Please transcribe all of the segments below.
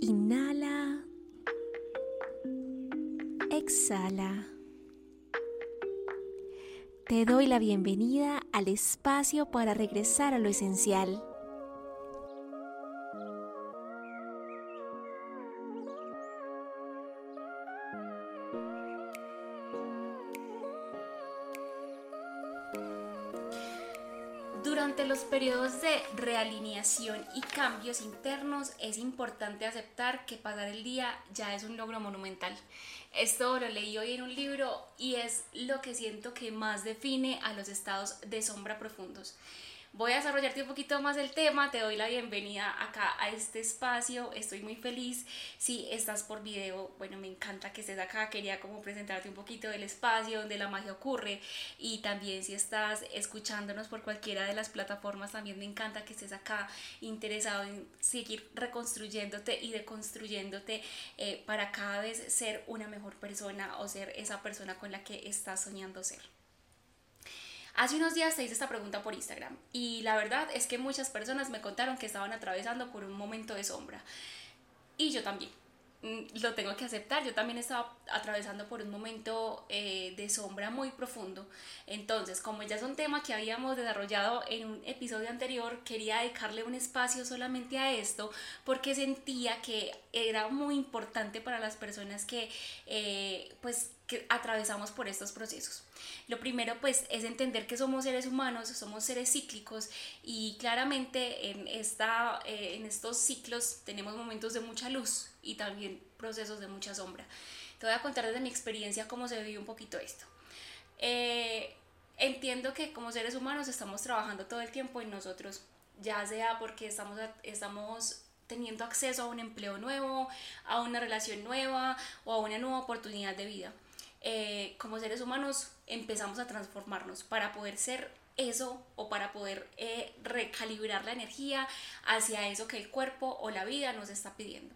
Inhala. Exhala. Te doy la bienvenida al espacio para regresar a lo esencial. Periodos de realineación y cambios internos es importante aceptar que pasar el día ya es un logro monumental. Esto lo leí hoy en un libro y es lo que siento que más define a los estados de sombra profundos. Voy a desarrollarte un poquito más el tema, te doy la bienvenida acá a este espacio, estoy muy feliz. Si estás por video, bueno, me encanta que estés acá, quería como presentarte un poquito del espacio donde la magia ocurre y también si estás escuchándonos por cualquiera de las plataformas, también me encanta que estés acá interesado en seguir reconstruyéndote y deconstruyéndote eh, para cada vez ser una mejor persona o ser esa persona con la que estás soñando ser. Hace unos días te hice esta pregunta por Instagram y la verdad es que muchas personas me contaron que estaban atravesando por un momento de sombra y yo también. Mm, lo tengo que aceptar, yo también estaba atravesando por un momento eh, de sombra muy profundo. Entonces, como ya es un tema que habíamos desarrollado en un episodio anterior, quería dedicarle un espacio solamente a esto porque sentía que era muy importante para las personas que eh, pues que atravesamos por estos procesos. Lo primero pues es entender que somos seres humanos, somos seres cíclicos y claramente en, esta, eh, en estos ciclos tenemos momentos de mucha luz y también procesos de mucha sombra. Te voy a contar desde mi experiencia cómo se vive un poquito esto. Eh, entiendo que como seres humanos estamos trabajando todo el tiempo en nosotros, ya sea porque estamos, estamos teniendo acceso a un empleo nuevo, a una relación nueva o a una nueva oportunidad de vida. Eh, como seres humanos empezamos a transformarnos para poder ser eso o para poder eh, recalibrar la energía hacia eso que el cuerpo o la vida nos está pidiendo.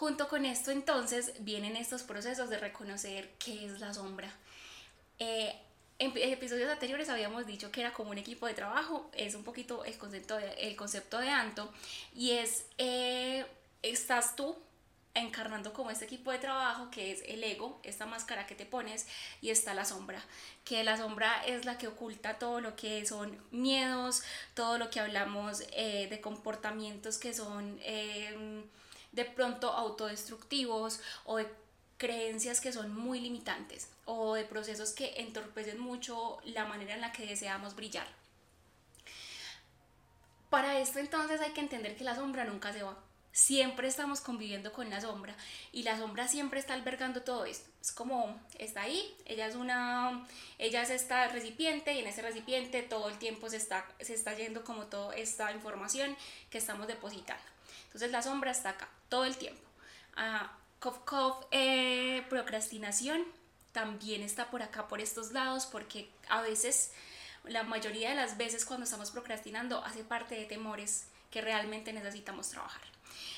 Junto con esto entonces vienen estos procesos de reconocer qué es la sombra. Eh, en episodios anteriores habíamos dicho que era como un equipo de trabajo, es un poquito el concepto de, el concepto de Anto y es, estás tú encarnando como este equipo de trabajo que es el ego, esta máscara que te pones y está la sombra, que la sombra es la que oculta todo lo que son miedos, todo lo que hablamos eh, de comportamientos que son em, de pronto autodestructivos o de creencias que son muy limitantes o de procesos que entorpecen mucho la manera en la que deseamos brillar. Para esto entonces hay que entender que la sombra nunca se va siempre estamos conviviendo con la sombra y la sombra siempre está albergando todo esto. Es como está ahí, ella es una ella es esta recipiente y en ese recipiente todo el tiempo se está se está yendo como toda esta información que estamos depositando. Entonces la sombra está acá todo el tiempo. Ah, cof, eh, procrastinación también está por acá por estos lados porque a veces la mayoría de las veces cuando estamos procrastinando hace parte de temores que realmente necesitamos trabajar.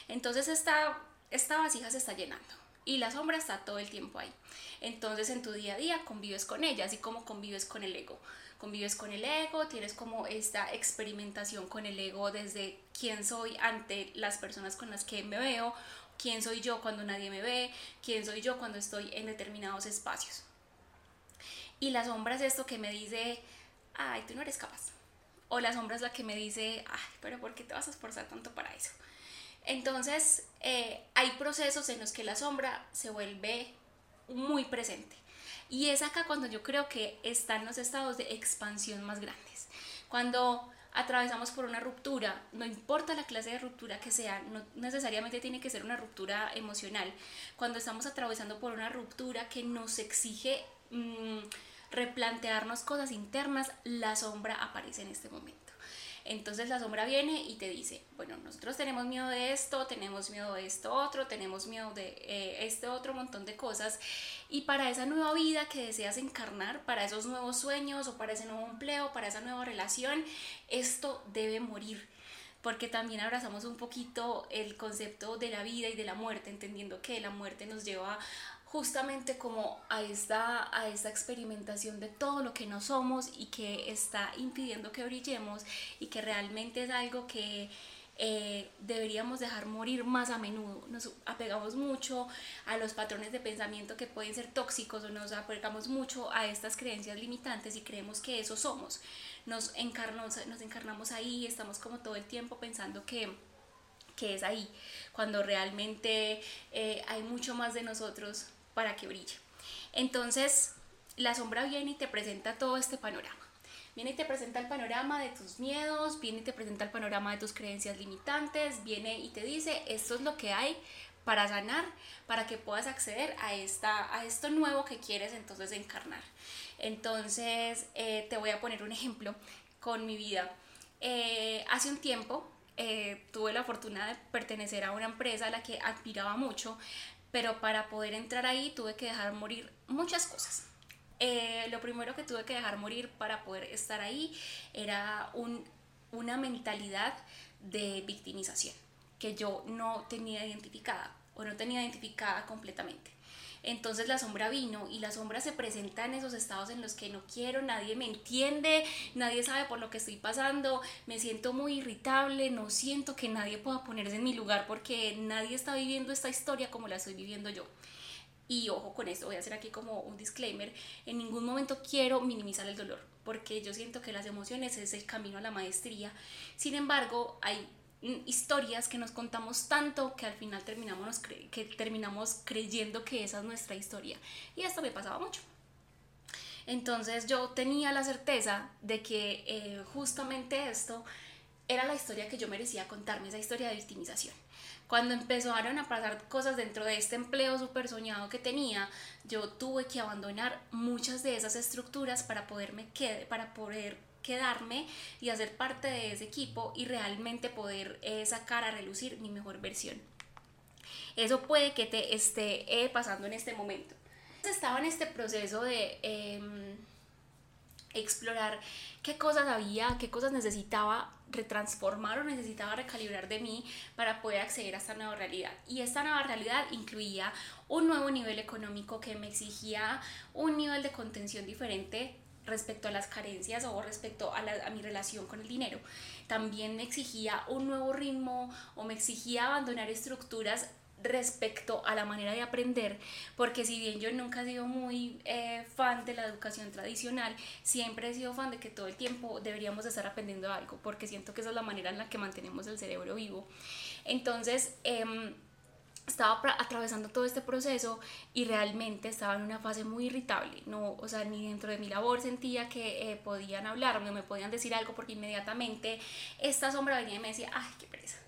Entonces esta, esta vasija se está llenando y la sombra está todo el tiempo ahí. Entonces en tu día a día convives con ella, así como convives con el ego. Convives con el ego, tienes como esta experimentación con el ego desde quién soy ante las personas con las que me veo, quién soy yo cuando nadie me ve, quién soy yo cuando estoy en determinados espacios. Y la sombra es esto que me dice, ay, tú no eres capaz. O la sombra es la que me dice, ay, pero ¿por qué te vas a esforzar tanto para eso? Entonces, eh, hay procesos en los que la sombra se vuelve muy presente. Y es acá cuando yo creo que están los estados de expansión más grandes. Cuando atravesamos por una ruptura, no importa la clase de ruptura que sea, no necesariamente tiene que ser una ruptura emocional. Cuando estamos atravesando por una ruptura que nos exige mm, replantearnos cosas internas, la sombra aparece en este momento. Entonces la sombra viene y te dice, bueno, nosotros tenemos miedo de esto, tenemos miedo de esto otro, tenemos miedo de eh, este otro montón de cosas. Y para esa nueva vida que deseas encarnar, para esos nuevos sueños o para ese nuevo empleo, para esa nueva relación, esto debe morir porque también abrazamos un poquito el concepto de la vida y de la muerte, entendiendo que la muerte nos lleva justamente como a esta, a esta experimentación de todo lo que no somos y que está impidiendo que brillemos y que realmente es algo que eh, deberíamos dejar morir más a menudo. Nos apegamos mucho a los patrones de pensamiento que pueden ser tóxicos o nos apegamos mucho a estas creencias limitantes y creemos que eso somos. Nos, encarnamos, nos encarnamos ahí, estamos como todo el tiempo pensando que que es ahí, cuando realmente eh, hay mucho más de nosotros para que brille. Entonces, la sombra viene y te presenta todo este panorama. Viene y te presenta el panorama de tus miedos, viene y te presenta el panorama de tus creencias limitantes, viene y te dice, esto es lo que hay para sanar, para que puedas acceder a, esta, a esto nuevo que quieres entonces encarnar. Entonces, eh, te voy a poner un ejemplo con mi vida. Eh, hace un tiempo eh, tuve la fortuna de pertenecer a una empresa a la que admiraba mucho, pero para poder entrar ahí tuve que dejar morir muchas cosas. Eh, lo primero que tuve que dejar morir para poder estar ahí era una mentalidad de victimización que yo no tenía identificada o no tenía identificada completamente. Entonces la sombra vino y la sombra se presenta en esos estados en los que no quiero, nadie me entiende, nadie sabe por lo que estoy pasando, me siento muy irritable, no siento que nadie pueda ponerse en mi lugar porque nadie está viviendo esta historia como la estoy viviendo yo. Y ojo con esto, voy a hacer aquí como un disclaimer, en ningún momento quiero minimizar el dolor, porque yo siento que las emociones es el camino a la maestría. Sin embargo, hay historias que nos contamos tanto que al final terminamos, que terminamos creyendo que esa es nuestra historia. Y esto me pasaba mucho. Entonces yo tenía la certeza de que eh, justamente esto era la historia que yo merecía contarme, esa historia de victimización. Cuando empezaron a pasar cosas dentro de este empleo súper soñado que tenía, yo tuve que abandonar muchas de esas estructuras para poderme para poder quedarme y hacer parte de ese equipo y realmente poder eh, sacar a relucir mi mejor versión. Eso puede que te esté eh, pasando en este momento. Estaba en este proceso de em, explorar qué cosas había, qué cosas necesitaba retransformar o necesitaba recalibrar de mí para poder acceder a esta nueva realidad. Y esta nueva realidad incluía un nuevo nivel económico que me exigía un nivel de contención diferente respecto a las carencias o respecto a, mi relación con el dinero. También me exigía un nuevo ritmo o me exigía abandonar estructuras respecto a la manera de aprender, porque si bien yo nunca he sido muy eh, fan de la educación tradicional, siempre he sido fan de que todo el tiempo deberíamos estar aprendiendo algo, porque siento que esa es la manera en la que mantenemos el cerebro vivo. Entonces, em, estaba atravesando todo este proceso y realmente estaba en una fase muy irritable, no, o sea, ni dentro de mi labor sentía que eh, podían hablarme o me podían decir algo porque inmediatamente esta sombra venía y me decía, ay, qué pereza,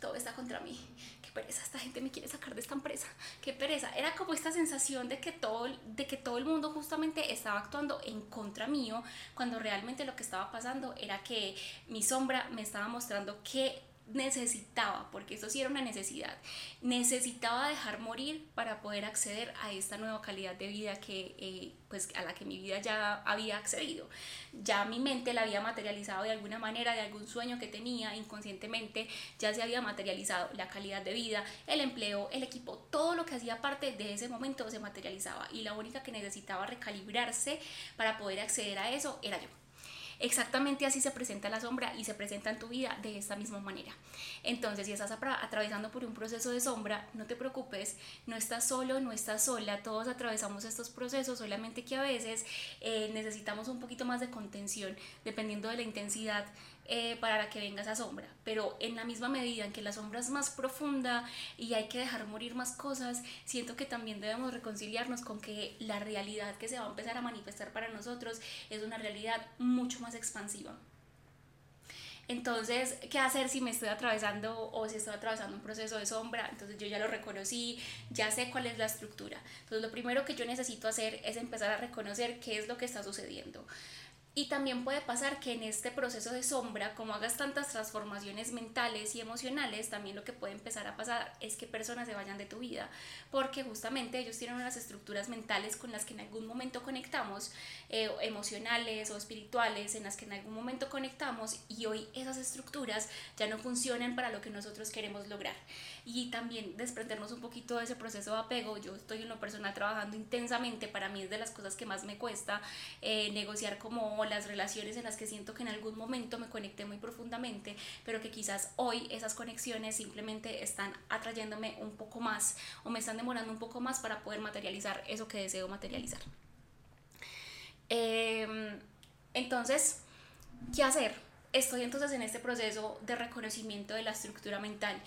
todo está contra mí, qué pereza, esta gente me quiere sacar de esta empresa, qué pereza, era como esta sensación de que todo, de que todo el mundo justamente estaba actuando en contra mío, cuando realmente lo que estaba pasando era que mi sombra me estaba mostrando que necesitaba, porque eso sí era una necesidad, necesitaba dejar morir para poder acceder a esta nueva calidad de vida que, eh, pues, a la que mi vida ya había accedido. Ya mi mente la había materializado de alguna manera, de algún sueño que tenía inconscientemente, ya se había materializado la calidad de vida, el empleo, el equipo, todo lo que hacía parte de ese momento se materializaba y la única que necesitaba recalibrarse para poder acceder a eso era yo. Exactamente así se presenta la sombra y se presenta en tu vida de esta misma manera. Entonces, si estás atravesando por un proceso de sombra, no te preocupes, no estás solo, no estás sola, todos atravesamos estos procesos, solamente que a veces eh, necesitamos un poquito más de contención dependiendo de la intensidad eh, para que venga esa sombra. Pero en la misma medida en que la sombra es más profunda y hay que dejar morir más cosas, siento que también debemos reconciliarnos con que la realidad que se va a empezar a manifestar para nosotros es una realidad mucho más expansiva. Entonces, ¿qué hacer si me estoy atravesando o si estoy atravesando un proceso de sombra? Entonces yo ya lo reconocí, ya sé cuál es la estructura. Entonces lo primero que yo necesito hacer es empezar a reconocer qué es lo que está sucediendo. Y también puede pasar que en este proceso de sombra, como hagas tantas transformaciones mentales y emocionales, también lo que puede empezar a pasar es que personas se vayan de tu vida, porque justamente ellos tienen unas estructuras mentales con las que en algún momento conectamos, eh, emocionales o espirituales, en las que en algún momento conectamos y hoy esas estructuras ya no funcionan para lo que nosotros queremos lograr. Y también desprendernos un poquito de ese proceso de apego. Yo estoy una persona trabajando intensamente, para mí es de las cosas que más me cuesta eh, negociar como las relaciones en las que siento que en algún momento me conecté muy profundamente, pero que quizás hoy esas conexiones simplemente están atrayéndome un poco más o me están demorando un poco más para poder materializar eso que deseo materializar. Em, entonces, ¿qué hacer? Estoy entonces en este proceso de reconocimiento de la estructura mental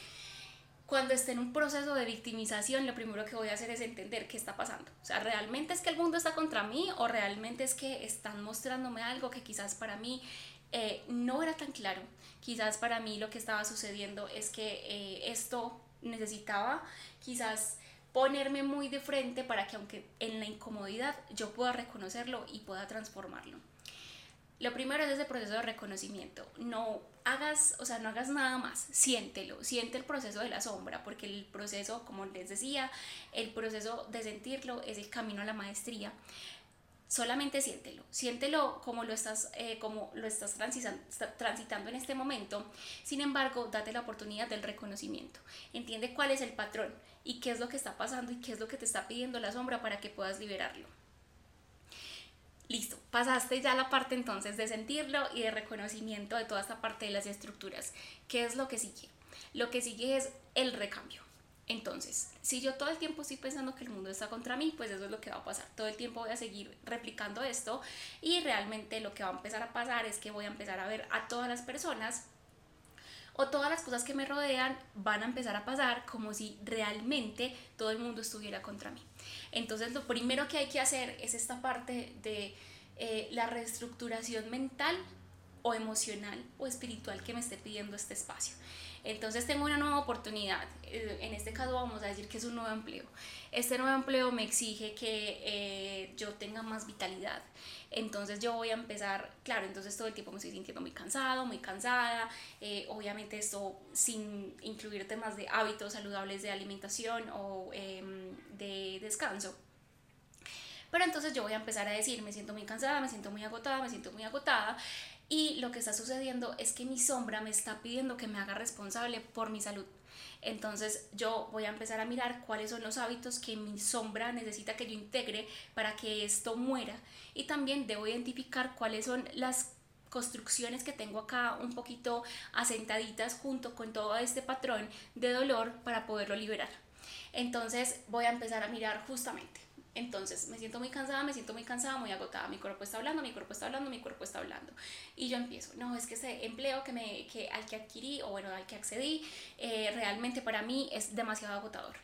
cuando esté en un proceso de victimización, lo primero que voy a hacer es entender qué está pasando. O sea, ¿realmente es que el mundo está contra mí o realmente es que están mostrándome algo que quizás para mí eh, no era tan claro? Quizás para mí lo que estaba sucediendo es que eh, esto necesitaba quizás ponerme muy de frente para que aunque en la incomodidad yo pueda reconocerlo y pueda transformarlo. Lo primero es ese proceso de reconocimiento. No hagas, o sea, no hagas nada más, siéntelo, siente el proceso de la sombra, porque el proceso, como les decía, el proceso de sentirlo es el camino a la maestría. Solamente siéntelo, siéntelo como lo estás, eh, como lo estás transitando en este momento. Sin embargo, date la oportunidad del reconocimiento. Entiende cuál es el patrón y qué es lo que está pasando y qué es lo que te está pidiendo la sombra para que puedas liberarlo. Listo, pasaste ya la parte entonces de sentirlo y de reconocimiento de toda esta parte de las estructuras. ¿Qué es lo que sigue? Lo que sigue es el recambio. Entonces, si yo todo el tiempo estoy pensando que el mundo está contra mí, pues eso es lo que va a pasar. Todo el tiempo voy a seguir replicando esto y realmente lo que va a empezar a pasar es que voy a empezar a ver a todas las personas o todas las cosas que me rodean van a empezar a pasar como si realmente todo el mundo estuviera contra mí. Entonces lo primero que hay que hacer es esta parte de eh, la reestructuración mental o emocional o espiritual que me esté pidiendo este espacio. Entonces tengo una nueva oportunidad. Eh, en este caso vamos a decir que es un nuevo empleo. Este nuevo empleo me exige que eh, yo tenga más vitalidad. Entonces yo voy a empezar, claro, entonces todo el tiempo me estoy sintiendo muy cansado, muy cansada. Eh, obviamente esto sin incluir temas de hábitos saludables de alimentación o em, de descanso. Pero entonces yo voy a empezar a decir, me siento muy cansada, me siento muy agotada, me siento muy agotada. Y lo que está sucediendo es que mi sombra me está pidiendo que me haga responsable por mi salud. Entonces yo voy a empezar a mirar cuáles son los hábitos que mi sombra necesita que yo integre para que esto muera. Y también debo identificar cuáles son las construcciones que tengo acá un poquito asentaditas junto con todo este patrón de dolor para poderlo liberar. Entonces voy a empezar a mirar justamente entonces me siento muy cansada, me siento muy cansada, muy agotada, mi cuerpo está hablando, mi cuerpo está hablando, mi cuerpo está hablando. Y yo empiezo, no, es que ese empleo que me, que, al que adquirí o bueno, al que accedí, eh, realmente para mí es demasiado agotador.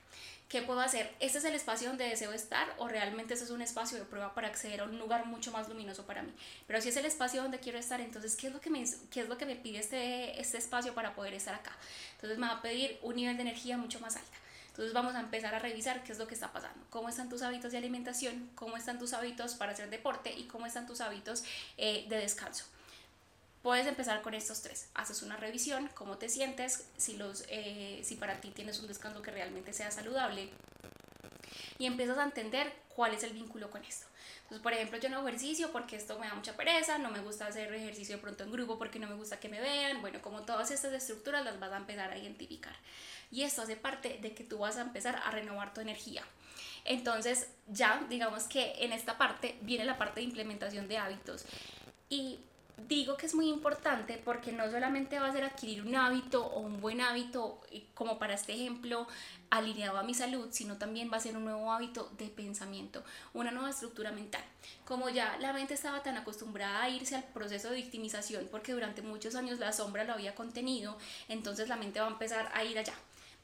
¿Qué puedo hacer? ¿Este es el espacio donde deseo estar o realmente este es un espacio de prueba para acceder a un lugar mucho más luminoso para mí? Pero si es el espacio donde quiero estar, entonces, ¿qué es lo que me, qué es lo que me pide este, este espacio para poder estar acá? Entonces me va a pedir un nivel de energía mucho más alta. Entonces vamos a empezar a revisar qué es lo que está pasando, cómo están tus hábitos de alimentación, cómo están tus hábitos para hacer deporte y cómo están tus hábitos eh, de descanso. Puedes empezar con estos tres. Haces una revisión, cómo te sientes, si, los, eh, si para ti tienes un descanso que realmente sea saludable y empiezas a entender cuál es el vínculo con esto. Entonces, por ejemplo, yo no hago ejercicio porque esto me da mucha pereza, no me gusta hacer ejercicio pronto en grupo porque no me gusta que me vean. Bueno, como todas estas estructuras las vas a empezar a identificar y esto hace parte de que tú vas a empezar a renovar tu energía. Entonces ya digamos que en esta parte viene la parte de implementación de hábitos y digo que es muy importante porque no solamente va a ser adquirir un hábito o un buen hábito, como para este ejemplo, alineado a mi salud, sino también va a ser un nuevo hábito de pensamiento, una nueva estructura mental. Como ya la mente estaba tan acostumbrada a irse al proceso de victimización porque durante muchos años la sombra lo había contenido, entonces la mente va a empezar a ir allá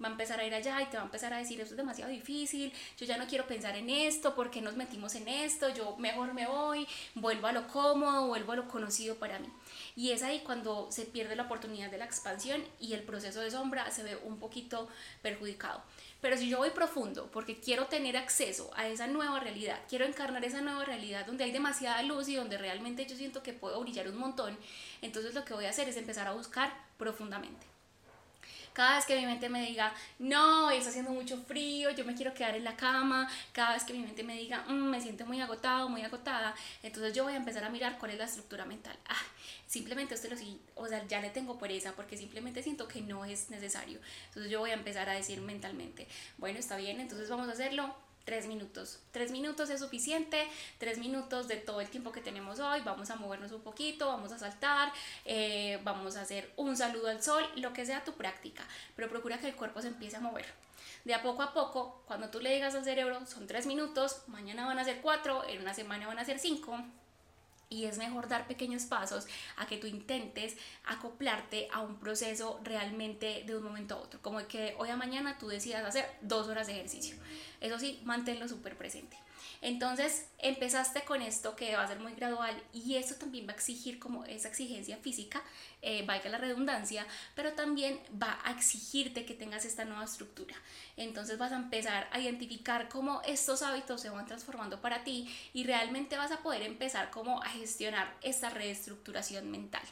va a empezar a ir allá y te va a empezar a decir, esto es demasiado difícil, yo ya no quiero pensar en esto, ¿por qué nos metimos en esto? Yo mejor me voy, vuelvo a lo cómodo, vuelvo a lo conocido para mí. Y es ahí cuando se pierde la oportunidad de la expansión y el proceso de sombra se ve un poquito perjudicado. Pero si yo voy profundo porque quiero tener acceso a esa nueva realidad, quiero encarnar esa nueva realidad donde hay demasiada luz y donde realmente yo siento que puedo brillar un montón, entonces lo que voy a hacer es empezar a buscar profundamente. Cada vez que mi mente me diga, no, está haciendo mucho frío, yo me quiero quedar en la cama, cada vez que mi mente me diga, mm, me siento muy agotado, muy agotada, entonces yo voy a empezar a mirar cuál es la estructura mental. Ah, simplemente esto lo o sea, ya le tengo pereza porque simplemente siento que no es necesario. Entonces yo voy a empezar a decir mentalmente, bueno, está bien, entonces vamos a hacerlo tres minutos. Tres minutos es suficiente, tres minutos de todo el tiempo que tenemos hoy, vamos a movernos un poquito, vamos a saltar, eh, vamos a hacer un saludo al sol, lo que sea tu práctica, pero procura que el cuerpo se empiece a mover. De a poco a poco, cuando tú le digas al cerebro, son tres minutos, mañana van a ser cuatro, en una semana van a ser cinco, y es mejor dar pequeños pasos a que tú intentes acoplarte a un proceso realmente de un momento a otro, como que hoy a mañana tú decidas hacer dos horas de ejercicio. Eso sí, manténlo súper presente. Entonces empezaste con esto que va a ser muy gradual y eso también va a exigir como esa exigencia física, eh, la redundancia, pero también va a exigirte que tengas esta nueva estructura. Entonces vas a empezar a identificar cómo estos hábitos se van transformando para ti y realmente vas a poder empezar como a gestionar esta reestructuración mental.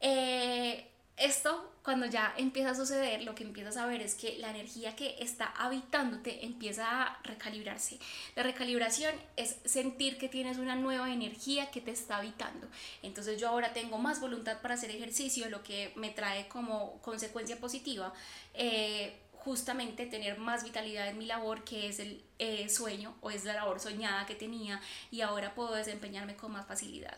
Eh, esto, cuando ya empieza a suceder, lo que empiezas a ver es que la energía que está habitándote empieza a recalibrarse. La recalibración es sentir que tienes una nueva energía que te está habitando. Entonces yo ahora tengo más voluntad para hacer ejercicio, lo que me trae como consecuencia positiva. Eh, justamente tener más vitalidad en mi labor, que es el eh, sueño o es la labor soñada que tenía y ahora puedo desempeñarme con más facilidad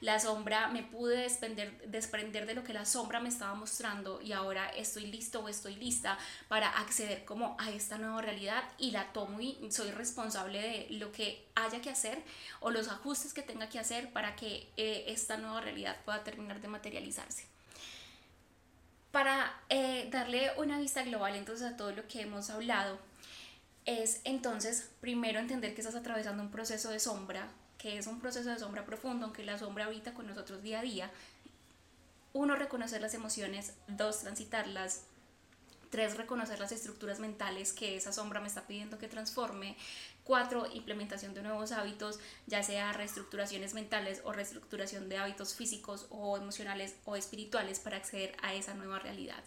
la sombra, me pude desprender, desprender de lo que la sombra me estaba mostrando y ahora estoy listo o estoy lista para acceder como a esta nueva realidad y la tomo y soy responsable de lo que haya que hacer o los ajustes que tenga que hacer para que eh, esta nueva realidad pueda terminar de materializarse. Para eh, darle una vista global entonces a todo lo que hemos hablado, es entonces primero entender que estás atravesando un proceso de sombra, que es un proceso de sombra profundo, aunque la sombra habita con nosotros día a día. Uno, reconocer las emociones, dos, transitarlas, tres, reconocer las estructuras mentales que esa sombra me está pidiendo que transforme, cuatro, implementación de nuevos hábitos, ya sea reestructuraciones mentales o reestructuración de hábitos físicos o emocionales o espirituales para acceder a esa nueva realidad.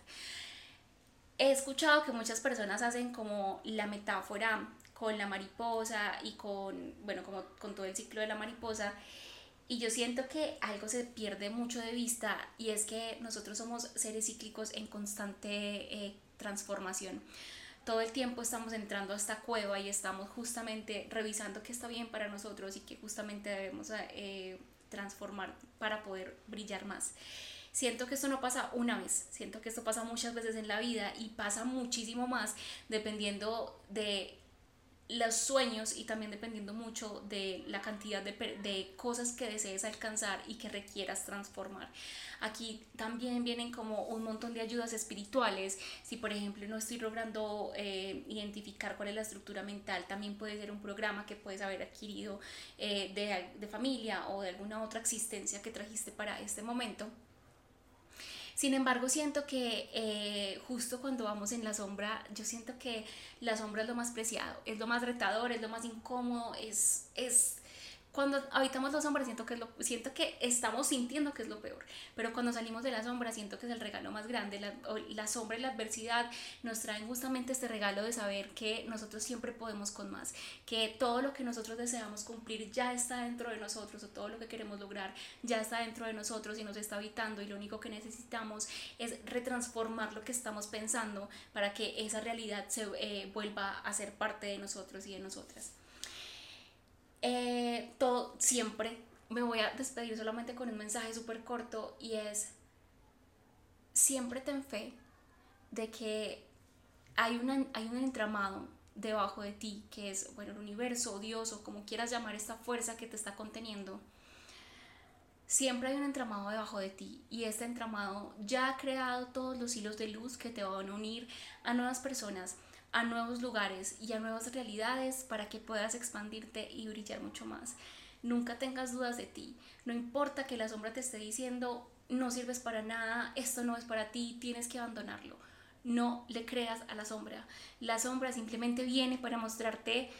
He escuchado que muchas personas hacen como la metáfora con la mariposa y con, bueno, como con todo el ciclo de la mariposa. Y yo siento que algo se pierde mucho de vista y es que nosotros somos seres cíclicos en constante eh, transformación. Todo el tiempo estamos entrando a esta cueva y estamos justamente revisando qué está bien para nosotros y qué justamente debemos eh, transformar para poder brillar más. Siento que esto no pasa una vez, siento que esto pasa muchas veces en la vida y pasa muchísimo más dependiendo de los sueños y también dependiendo mucho de la cantidad de, de, cosas que desees alcanzar y que requieras transformar. Aquí también vienen como un montón de ayudas espirituales. Si por ejemplo no estoy logrando eh, identificar cuál es la estructura mental, también puede ser un programa que puedes haber adquirido eh, de, de familia o de alguna otra existencia que trajiste para este momento sin embargo, siento que eh, justo cuando vamos en la sombra, yo siento que la sombra es lo más preciado, es lo más retador, es lo más incómodo, es, es cuando habitamos la sombra siento que, es lo, siento que estamos sintiendo que es lo peor, pero cuando salimos de la sombra siento que es el regalo más grande. La, la, sombra y la adversidad nos traen justamente este regalo de saber que nosotros siempre podemos con más, que todo lo que nosotros deseamos cumplir ya está dentro de nosotros o todo lo que queremos lograr ya está dentro de nosotros y nos está habitando y lo único que necesitamos es retransformar lo que estamos pensando para que esa realidad se eh, vuelva a ser parte de nosotros y de nosotras. Eh, todo siempre me voy a despedir solamente con un mensaje súper corto y es siempre ten fe de que hay, hay un entramado debajo de ti que es bueno el universo Dios o como quieras llamar esta fuerza que te está conteniendo. Siempre hay un entramado debajo de ti y este entramado ya ha creado todos los hilos de luz que te van a unir a nuevas personas a nuevos lugares y a nuevas realidades para que puedas expandirte y brillar mucho más. Nunca tengas dudas de ti. No importa que la sombra te esté diciendo, no sirves para nada, esto no es para ti, tienes que abandonarlo. No le creas a la sombra. La sombra simplemente viene para mostrarte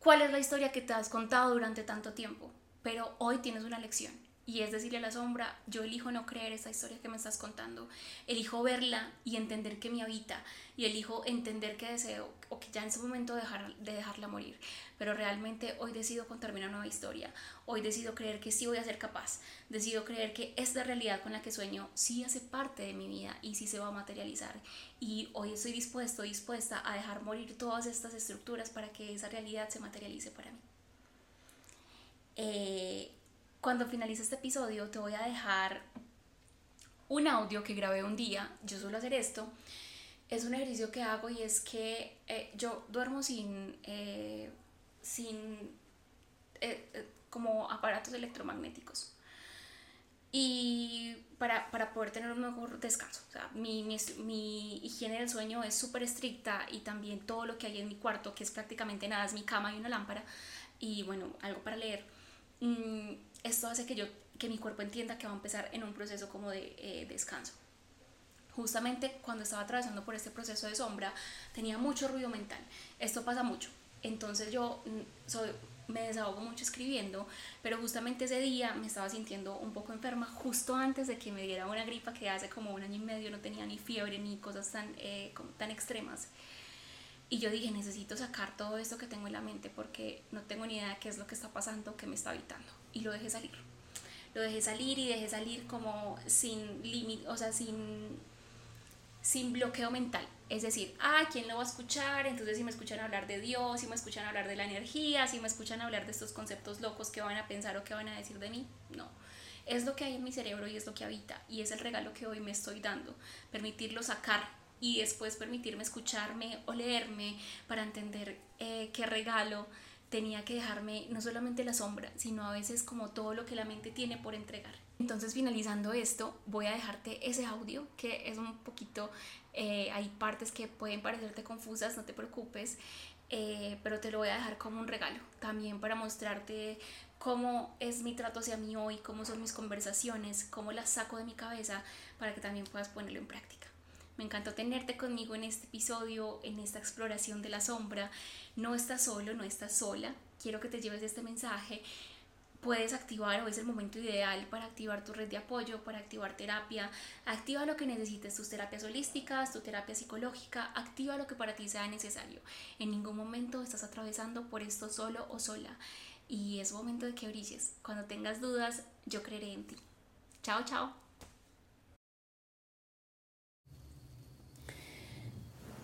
cuál es la historia que te has contado durante tanto tiempo. Pero hoy tienes una lección y es decirle a la sombra, yo elijo no creer esta historia que me estás contando, elijo verla y entender que me habita, y elijo entender que deseo, o que ya en su momento dejar, de dejarla morir, pero realmente hoy decido contarme una nueva historia, hoy decido creer que sí voy a ser capaz, decido creer que esta realidad con la que sueño sí hace parte de mi vida y sí se va a materializar, y hoy estoy dispuesto, dispuesta a dejar morir todas estas estructuras para que esa realidad se materialice para mí. Eh, cuando finalice este episodio te voy a dejar un audio que grabé un día, yo suelo hacer esto, es un ejercicio que hago y es que eh, yo duermo sin, eh, sin eh, como aparatos electromagnéticos y para, para, poder tener un mejor descanso. Mi, mi higiene del sueño es súper estricta y también todo lo que hay en mi cuarto, que es prácticamente nada, es mi cama y una lámpara y bueno, algo para leer. Mm, esto hace que yo que mi cuerpo entienda que va a empezar en un proceso como de eh, descanso. Justamente cuando estaba atravesando por este proceso de sombra, tenía mucho ruido mental. Esto pasa mucho. Entonces yo mm, soy, me desahogo mucho escribiendo, pero justamente ese día me estaba sintiendo un poco enferma, justo antes de que me diera una gripa que hace como un año y medio no tenía ni fiebre ni cosas tan, eh, tan extremas. Y yo dije, necesito sacar todo esto que tengo en la mente porque no tengo ni idea de qué es lo que está pasando, que me está habitando. Y lo dejé salir. Lo dejé salir y dejé salir como sin límite, o sea, sin, sin bloqueo mental. Es decir, ah, ¿quién lo va a escuchar? Entonces si me escuchan hablar de Dios, si me escuchan hablar de la energía, si me escuchan hablar de estos conceptos locos que van a pensar o que van a decir de mí, no. Es lo que hay en mi cerebro y es lo que habita y es el regalo que hoy me estoy dando. Permitirlo sacar y después permitirme escucharme o leerme para entender eh, qué regalo tenía que dejarme no solamente la sombra, sino a veces como todo lo que la mente tiene por entregar. Entonces finalizando esto, voy a dejarte ese audio que es un poquito, eh, hay partes que pueden parecerte confusas, no te preocupes, eh, pero te lo voy a dejar como un regalo, también para mostrarte cómo es mi trato hacia mí hoy, cómo son mis conversaciones, cómo las saco de mi cabeza, para que también puedas ponerlo en práctica. Me encantó tenerte conmigo en este episodio, en esta exploración de la sombra. No estás solo, no estás sola. Quiero que te lleves este mensaje. Puedes activar, o es el momento ideal para activar tu red de apoyo, para activar terapia. Activa lo que necesites, tus terapias holísticas, tu terapia psicológica. Activa lo que para ti sea necesario. En ningún momento estás atravesando por esto solo o sola. Y es momento de que brilles. Cuando tengas dudas, yo creeré en ti. Chao, chao.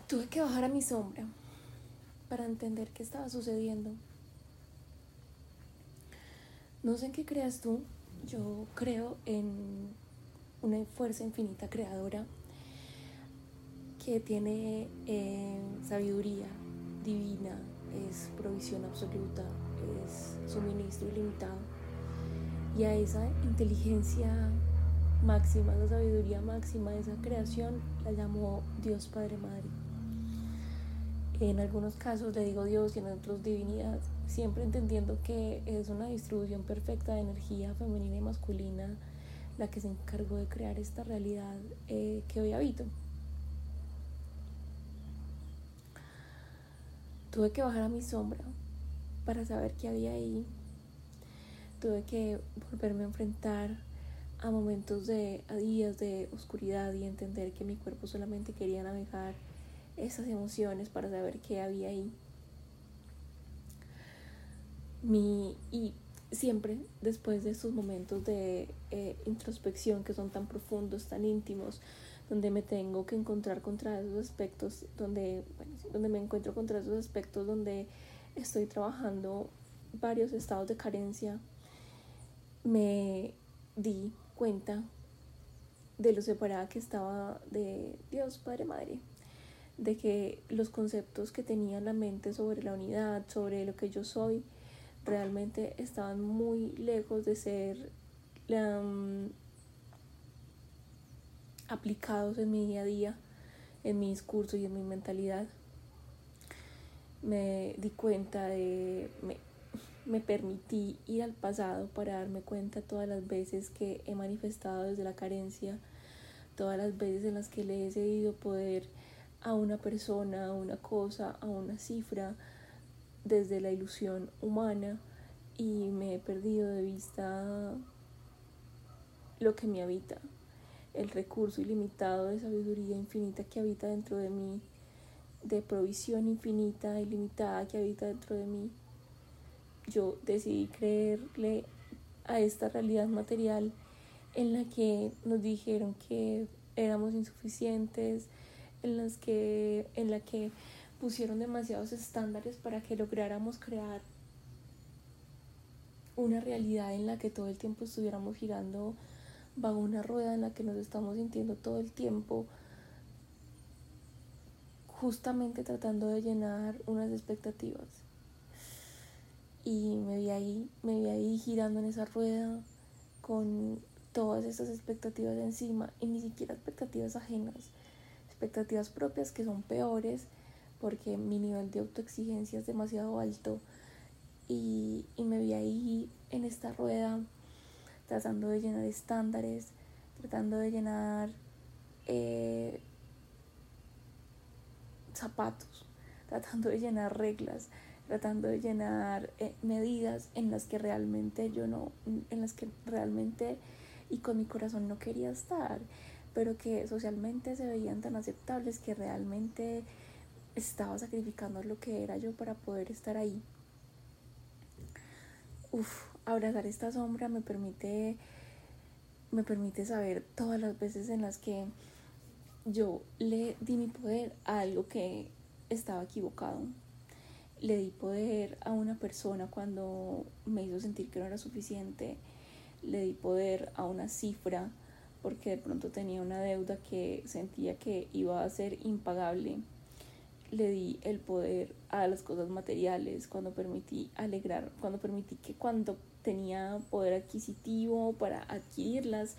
Tuve que bajar a mi sombra para entender qué estaba sucediendo. No sé en qué creas tú, yo creo en una fuerza infinita creadora que tiene eh, sabiduría divina, es provisión absoluta, es suministro ilimitado. Y a esa inteligencia máxima, esa sabiduría máxima, esa creación, la llamó Dios Padre Madre. En algunos casos le digo Dios y en otros divinidad, siempre entendiendo que es una distribución perfecta de energía femenina y masculina la que se encargó de crear esta realidad eh, que hoy habito. Tuve que bajar a mi sombra para saber qué había ahí. Tuve que volverme a enfrentar a momentos de, a días de oscuridad y entender que mi cuerpo solamente quería navegar esas emociones para saber qué había ahí. Mi, y siempre después de estos momentos de eh, introspección que son tan profundos, tan íntimos, donde me tengo que encontrar contra esos aspectos, donde, donde me encuentro contra esos aspectos donde estoy trabajando varios estados de carencia, me di cuenta de lo separada que estaba de Dios, Padre, Madre de que los conceptos que tenía en la mente sobre la unidad, sobre lo que yo soy, realmente estaban muy lejos de ser um, aplicados en mi día a día, en mi discurso y en mi mentalidad. Me di cuenta de, me, me permití ir al pasado para darme cuenta todas las veces que he manifestado desde la carencia, todas las veces en las que le he cedido poder a una persona, a una cosa, a una cifra desde la ilusión humana y me he perdido de vista lo que me habita, el recurso ilimitado de sabiduría infinita que habita dentro de mí, de provisión infinita, ilimitada que habita dentro de mí. Yo decidí creerle a esta realidad material en la que nos dijeron que éramos insuficientes, en las que en la que pusieron demasiados estándares para que lográramos crear una realidad en la que todo el tiempo estuviéramos girando bajo una rueda en la que nos estamos sintiendo todo el tiempo justamente tratando de llenar unas expectativas. Y me vi ahí me vi ahí girando en esa rueda con todas esas expectativas encima y ni siquiera expectativas ajenas expectativas propias que son peores porque mi nivel de autoexigencia es demasiado alto y, me vi ahí en esta rueda tratando de llenar estándares, tratando de llenar eh, zapatos, tratando de llenar reglas, tratando de llenar eh, medidas en las que realmente yo no, en las que realmente y con mi corazón no quería estar, pero que socialmente se veían tan aceptables que realmente estaba sacrificando lo que era yo para poder estar ahí. Uf, abrazar esta sombra me permite me permite saber todas las veces en las que yo le di mi poder a algo que estaba equivocado. Le di poder a una persona cuando me hizo sentir que no era suficiente. Le di poder a una cifra porque de pronto tenía una deuda que sentía que iba a ser impagable le di el poder a las cosas materiales, cuando permití alegrar, cuando permití que cuando tenía poder adquisitivo para adquirirlas,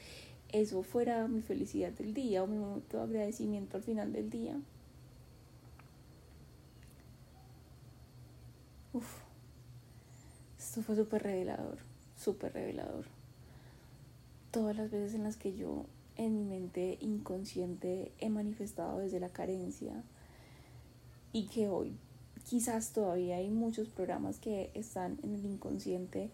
eso fuera mi felicidad del día o mi momento de agradecimiento al final del día. Uf, esto fue súper revelador, súper revelador. Todas las veces en las que yo en mi mente inconsciente he manifestado desde la carencia, y que hoy quizás todavía hay muchos programas que están en el inconsciente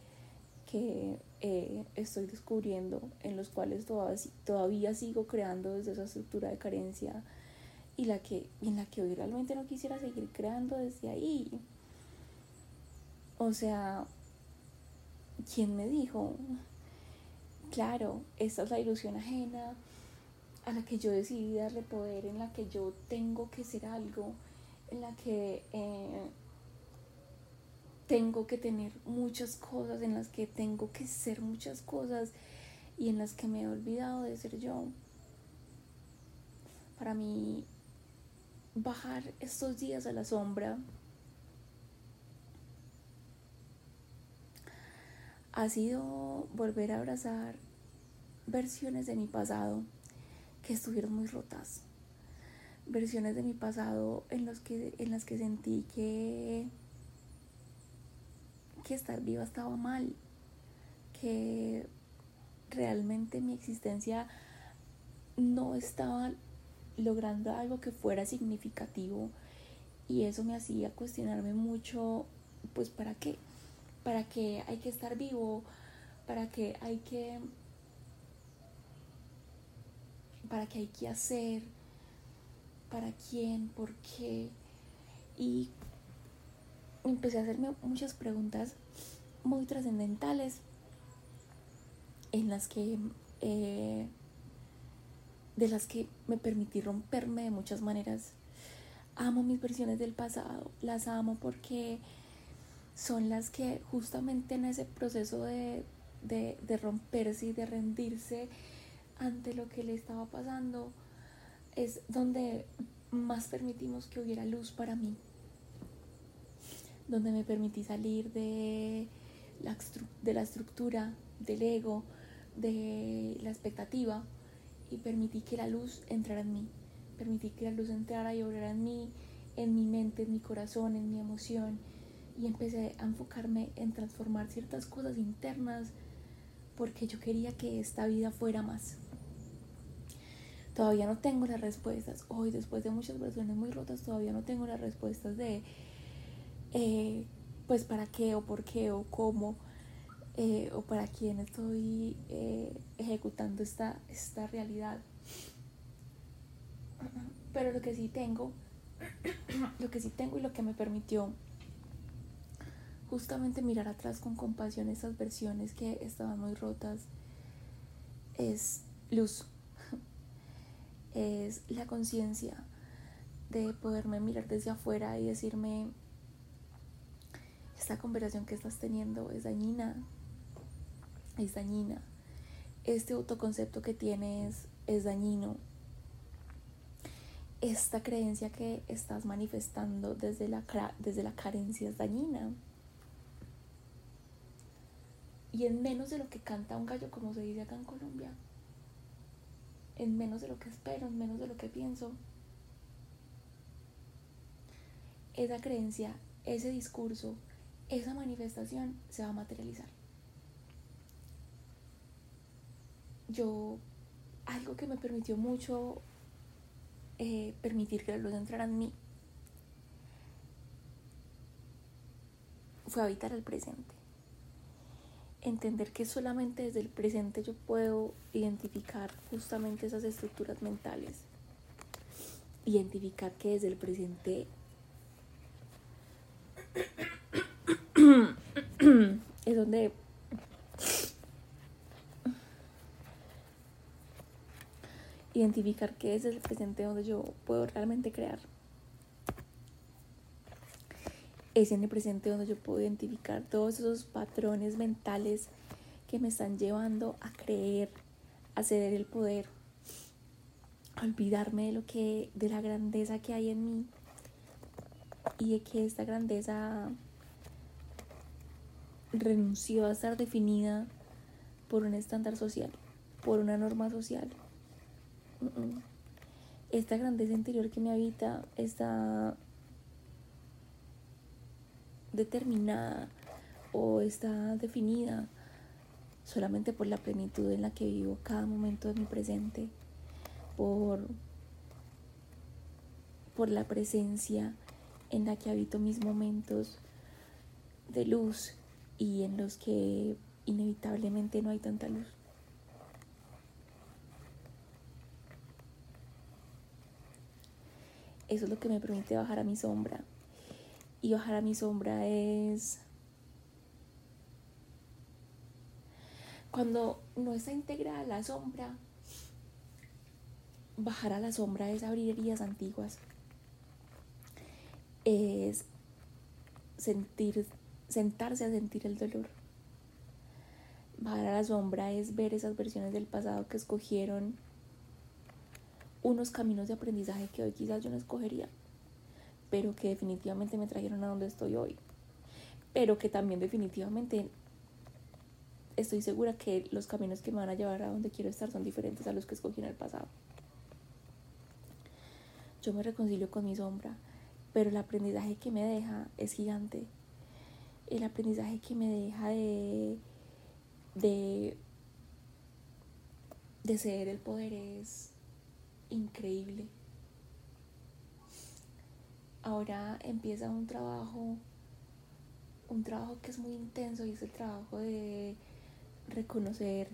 que eh, estoy descubriendo, en los cuales todavía, todavía sigo creando desde esa estructura de carencia y la que, en la que hoy realmente no quisiera seguir creando desde ahí. O sea, ¿quién me dijo? Claro, esta es la ilusión ajena a la que yo decidí darle poder, en la que yo tengo que ser algo en la que eh, tengo que tener muchas cosas, en las que tengo que ser muchas cosas y en las que me he olvidado de ser yo. Para mí, bajar estos días a la sombra ha sido volver a abrazar versiones de mi pasado que estuvieron muy rotas. Versiones de mi pasado en, los que, en las que sentí que, que estar viva estaba mal, que realmente mi existencia no estaba logrando algo que fuera significativo y eso me hacía cuestionarme mucho, pues para qué, para qué hay que estar vivo, para qué hay que, para qué hay que hacer, para quién, por qué. Y empecé a hacerme muchas preguntas muy trascendentales en las que eh, de las que me permití romperme de muchas maneras. Amo mis versiones del pasado, las amo porque son las que justamente en ese proceso de, de romperse y de rendirse ante lo que le estaba pasando, es donde más permitimos que hubiera luz para mí, donde me permití salir de la, de la estructura, del ego, de la expectativa y permití que la luz entrara en mí, permití que la luz entrara y obrara en mí, en mi mente, en mi corazón, en mi emoción y empecé a enfocarme en transformar ciertas cosas internas porque yo quería que esta vida fuera más. Todavía no tengo las respuestas. Hoy, después de muchas versiones muy rotas, todavía no tengo las respuestas de, eh, pues, para qué o por qué o cómo. eh, o para quién estoy eh, ejecutando esta, esta realidad. Pero lo que sí tengo, lo que sí tengo y lo que me permitió justamente mirar atrás con compasión esas versiones que estaban muy rotas es luz, es la conciencia de poderme mirar desde afuera y decirme, esta conversación que estás teniendo es dañina, es dañina, este autoconcepto que tienes es dañino, esta creencia que estás manifestando desde la, desde la carencia es dañina. Y en menos de lo que canta un gallo, como se dice acá en Colombia, en menos de lo que espero, en menos de lo que pienso, esa creencia, ese discurso, esa manifestación se va a materializar. Yo, algo que me permitió mucho eh, permitir que la luz entrara en mí fue habitar el presente. Entender que solamente desde el presente yo puedo identificar justamente esas estructuras mentales. Identificar que desde el presente es donde identificar qué es el presente donde yo puedo realmente crear. Es en el presente donde yo puedo identificar todos esos patrones mentales que me están llevando a creer, a ceder el poder, a olvidarme de lo que, de la grandeza que hay en mí y de que esta grandeza renunció a estar definida por un estándar social, por una norma social. Esta grandeza interior que me habita está determinada o está definida solamente por la plenitud en la que vivo cada momento de mi presente, por, por la presencia en la que habito mis momentos de luz y en los que inevitablemente no hay tanta luz. Eso es lo que me permite bajar a mi sombra. Y bajar a mi sombra es cuando no está integrada la sombra, bajar a la sombra es abrir heridas antiguas. Es sentir sentarse a sentir el dolor. Bajar a la sombra es ver esas versiones del pasado que escogieron unos caminos de aprendizaje que hoy quizás yo no escogería, pero que definitivamente me trajeron a donde estoy hoy. Pero que también definitivamente estoy segura que los caminos que me van a llevar a donde quiero estar son diferentes a los que escogí en el pasado. Yo me reconcilio con mi sombra, pero el aprendizaje que me deja es gigante el aprendizaje que me deja de, de, de ceder el poder es increíble. Ahora empieza un trabajo, un trabajo que es muy intenso y es el trabajo de reconocer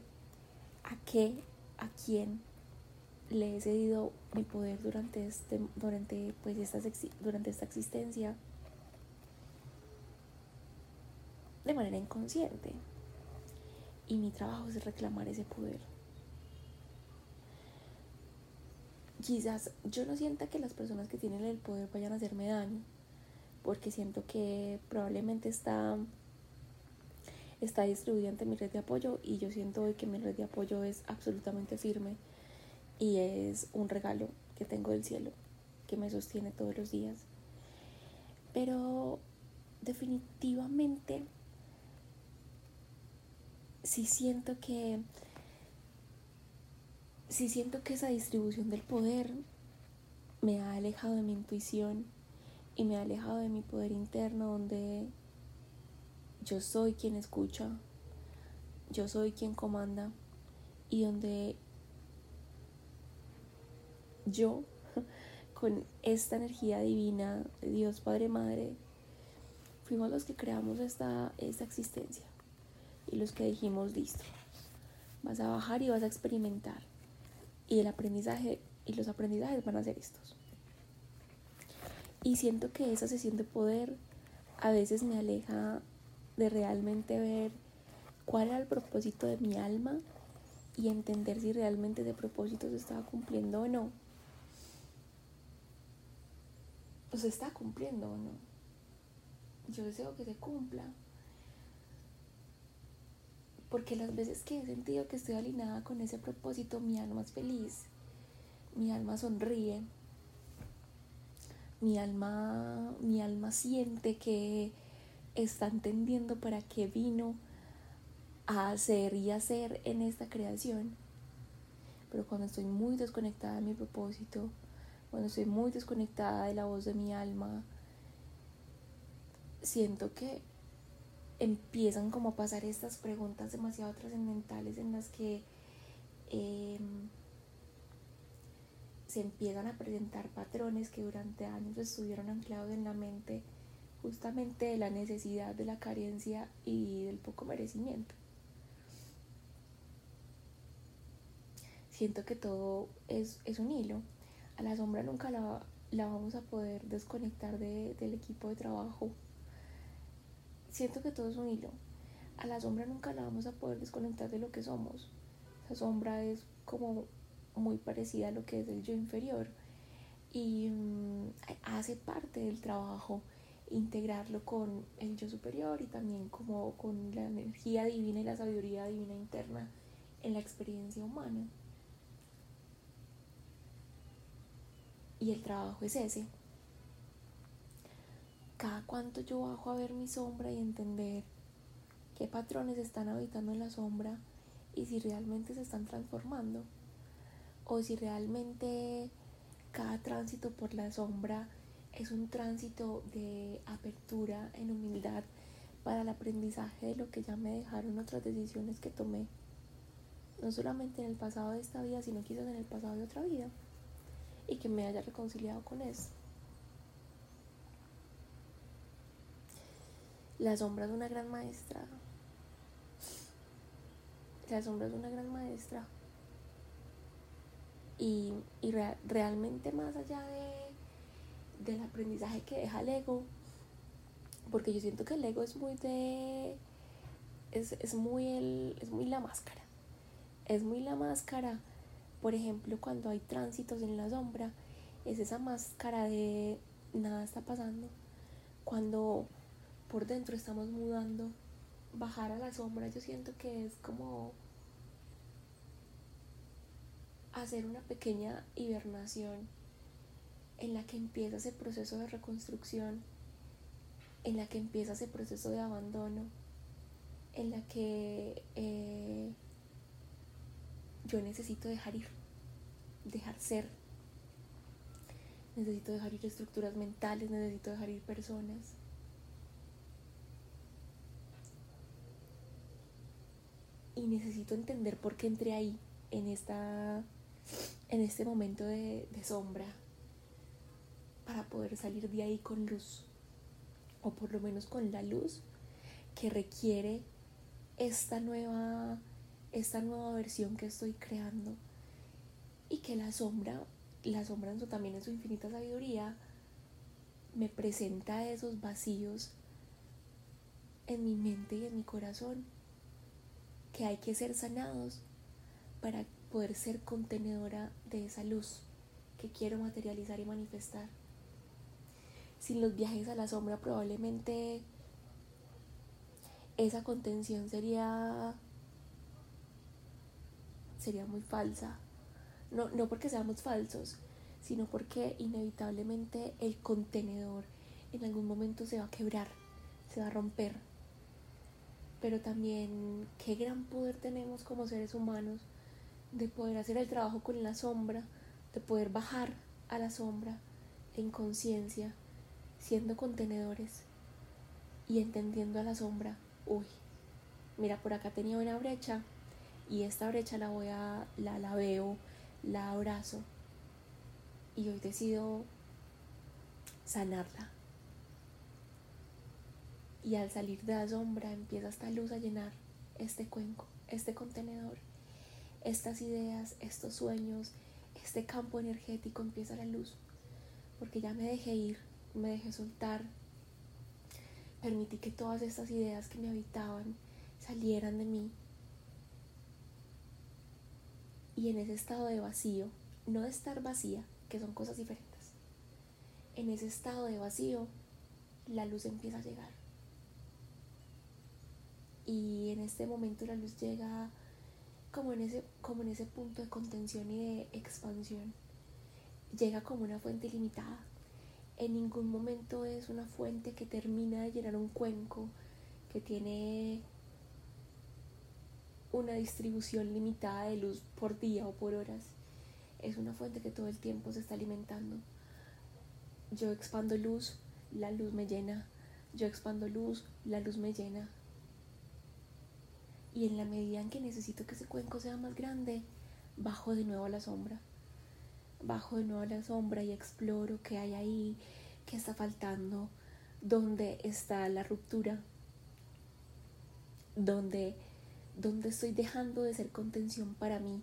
a qué, a quién le he cedido mi poder durante este, durante pues durante esta existencia de manera inconsciente. Y mi trabajo es reclamar ese poder. Quizás yo no sienta que las personas que tienen el poder vayan a hacerme daño, porque siento que probablemente está, está distribuida ante mi red de apoyo y yo siento hoy que mi red de apoyo es absolutamente firme y es un regalo que tengo del cielo que me sostiene todos los días. Pero definitivamente si siento que si siento que esa distribución del poder me ha alejado de mi intuición y me ha alejado de mi poder interno donde yo soy quien escucha, yo soy quien comanda y donde yo con esta energía divina de Dios Padre Madre fuimos los que creamos esta, esta existencia y los que dijimos, listo, vas a bajar y vas a experimentar. Y el aprendizaje y los aprendizajes van a ser estos. Y siento que esa sesión de poder a veces me aleja de realmente ver cuál era el propósito de mi alma y entender si realmente ese propósito se estaba cumpliendo o no. O se está cumpliendo o no. Yo deseo que se cumpla. Porque las veces que he sentido que estoy alineada con ese propósito, mi alma es feliz, mi alma sonríe, mi alma, mi alma siente que está entendiendo para qué vino a hacer y hacer en esta creación. Pero cuando estoy muy desconectada de mi propósito, cuando estoy muy desconectada de la voz de mi alma, siento que empiezan como a pasar estas preguntas demasiado trascendentales en las que em, se empiezan a presentar patrones que durante años estuvieron anclados en la mente justamente de la necesidad, de la carencia y del poco merecimiento. Siento que todo es, un hilo. A la sombra nunca la, vamos a poder desconectar del equipo de trabajo. Siento que todo es un hilo. A la sombra nunca la vamos a poder desconectar de lo que somos. Esa sombra es como muy parecida a lo que es el yo inferior y mm, hace parte del trabajo integrarlo con el yo superior y también como con la energía divina y la sabiduría divina interna en la experiencia humana. Y el trabajo es ese. Cada cuanto yo bajo a ver mi sombra y entender qué patrones están habitando en la sombra y si realmente se están transformando o si realmente cada tránsito por la sombra es un tránsito de apertura en humildad para el aprendizaje de lo que ya me dejaron otras decisiones que tomé, no solamente en el pasado de esta vida, sino quizás en el pasado de otra vida, y que me haya reconciliado con eso. La sombra es una gran maestra. La sombra es una gran maestra. Y, realmente más allá de del aprendizaje que deja el ego, porque yo siento que el ego es muy de, es, muy el, es muy la máscara, es muy la máscara, por ejemplo, cuando hay tránsitos en la sombra, es esa máscara de nada está pasando, cuando por dentro estamos mudando, bajar a la sombra, yo siento que es como hacer una pequeña hibernación en la que empieza ese proceso de reconstrucción, en la que empieza ese proceso de abandono, en la que eh, yo necesito dejar ir, dejar ser, necesito dejar ir estructuras mentales, necesito dejar ir personas. Y necesito entender por qué entré ahí, en, esta, en este momento de sombra, para poder salir de ahí con luz, o por lo menos con la luz que requiere esta nueva, esta nueva versión que estoy creando. Y que la sombra, la sombra también en su infinita sabiduría, me presenta esos vacíos en mi mente y en mi corazón que hay que ser sanados para poder ser contenedora de esa luz que quiero materializar y manifestar sin los viajes a la sombra probablemente esa contención sería sería muy falsa. No, no porque seamos falsos, sino porque inevitablemente el contenedor en algún momento se va a quebrar, se va a romper. Pero también qué gran poder tenemos como seres humanos de poder hacer el trabajo con la sombra, de poder bajar a la sombra en conciencia siendo contenedores y entendiendo a la sombra, uy, mira, por acá tenía una brecha y esta brecha la voy a, la, la veo, la abrazo y hoy decido sanarla. Y al salir de la sombra empieza esta luz a llenar este cuenco, este contenedor, estas ideas, estos sueños, este campo energético empieza la luz, porque ya me dejé ir, me dejé soltar, permití que todas estas ideas que me habitaban salieran de mí. Y en ese estado de vacío, no de estar vacía, que son cosas diferentes, en ese estado de vacío, la luz empieza a llegar. Y en este momento la luz llega como en ese, como en ese punto de contención y de expansión. Llega como una fuente ilimitada. En ningún momento es una fuente que termina de llenar un cuenco, que tiene una distribución limitada de luz por día o por horas. Es una fuente que todo el tiempo se está alimentando. Yo expando luz, la luz me llena. Yo expando luz, la luz me llena. Y en la medida en que necesito que ese cuenco sea más grande, bajo de nuevo a la sombra. Bajo de nuevo a la sombra y exploro qué hay ahí, qué está faltando, dónde está la ruptura, dónde, dónde estoy dejando de ser contención para mí,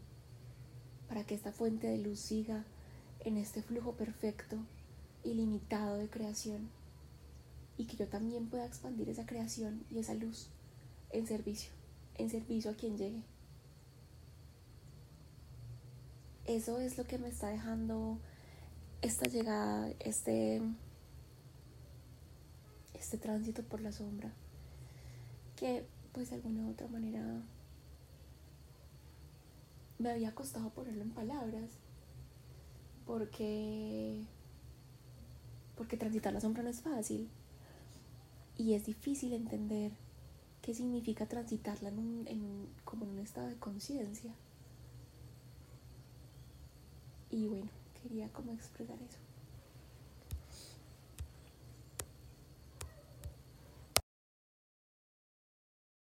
para que esta fuente de luz siga en este flujo perfecto, ilimitado de creación y que yo también pueda expandir esa creación y esa luz en servicio en servicio a quien llegue. Eso es lo que me está dejando esta llegada, este, este tránsito por la sombra, que pues de alguna u otra manera me había costado ponerlo en palabras, porque, porque transitar la sombra no es fácil y es difícil entender qué significa transitarla en un, como en un estado de conciencia. Y bueno, quería como expresar eso.